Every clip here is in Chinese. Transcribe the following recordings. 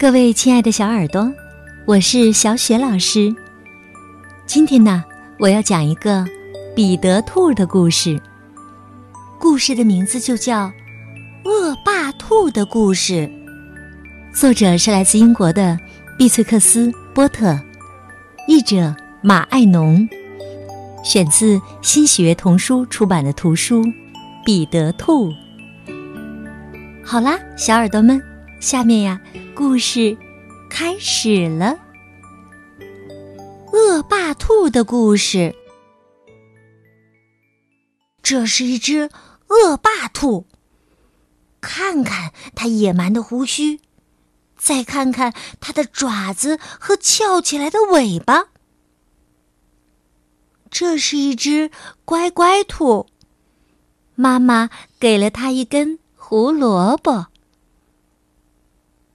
各位亲爱的小耳朵，我是小雪老师。今天呢，我要讲一个彼得兔的故事。故事的名字就叫《恶霸兔的故事》，作者是来自英国的碧翠克斯·波特，译者马爱农，选自新学童书出版的图书《彼得兔》。好啦，小耳朵们，下面呀。故事开始了。恶霸兔的故事。这是一只恶霸兔。看看它野蛮的胡须，再看看它的爪子和翘起来的尾巴。这是一只乖乖兔。妈妈给了它一根胡萝卜。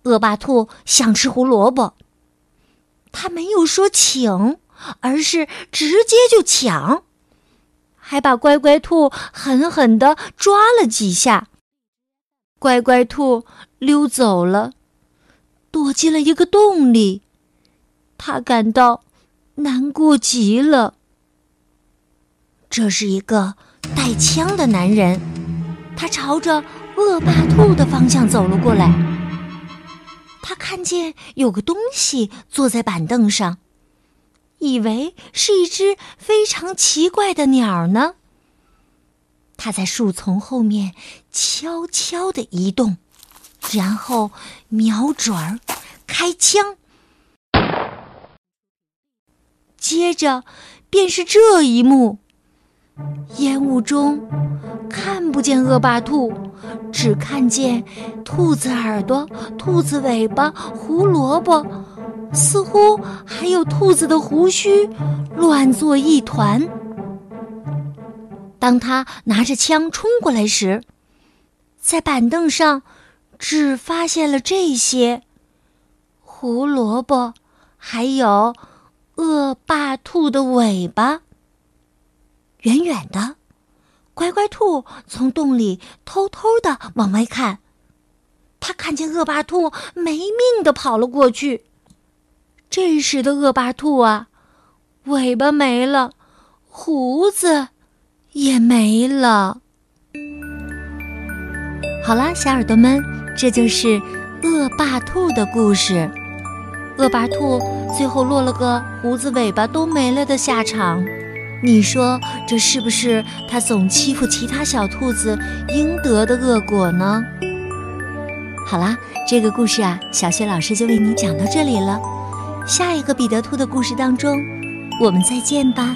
恶霸兔想吃胡萝卜，他没有说请，而是直接就抢，还把乖乖兔狠狠地抓了几下。乖乖兔溜走了，躲进了一个洞里，他感到难过极了。这是一个带枪的男人，他朝着恶霸兔的方向走了过来。他看见有个东西坐在板凳上，以为是一只非常奇怪的鸟呢。他在树丛后面悄悄地移动，然后瞄准儿开枪，接着便是这一幕。烟雾中看不见恶霸兔，只看见兔子耳朵、兔子尾巴、胡萝卜，似乎还有兔子的胡须，乱作一团。当他拿着枪冲过来时，在板凳上只发现了这些：胡萝卜，还有恶霸兔的尾巴。远远的，乖乖兔从洞里偷偷的往外看，他看见恶霸兔没命的跑了过去。这时的恶霸兔啊，尾巴没了，胡子也没了。好啦，小耳朵们，这就是恶霸兔的故事。恶霸兔最后落了个胡子尾巴都没了的下场。你说这是不是他总欺负其他小兔子应得的恶果呢？好啦，这个故事啊，小雪老师就为你讲到这里了。下一个彼得兔的故事当中，我们再见吧。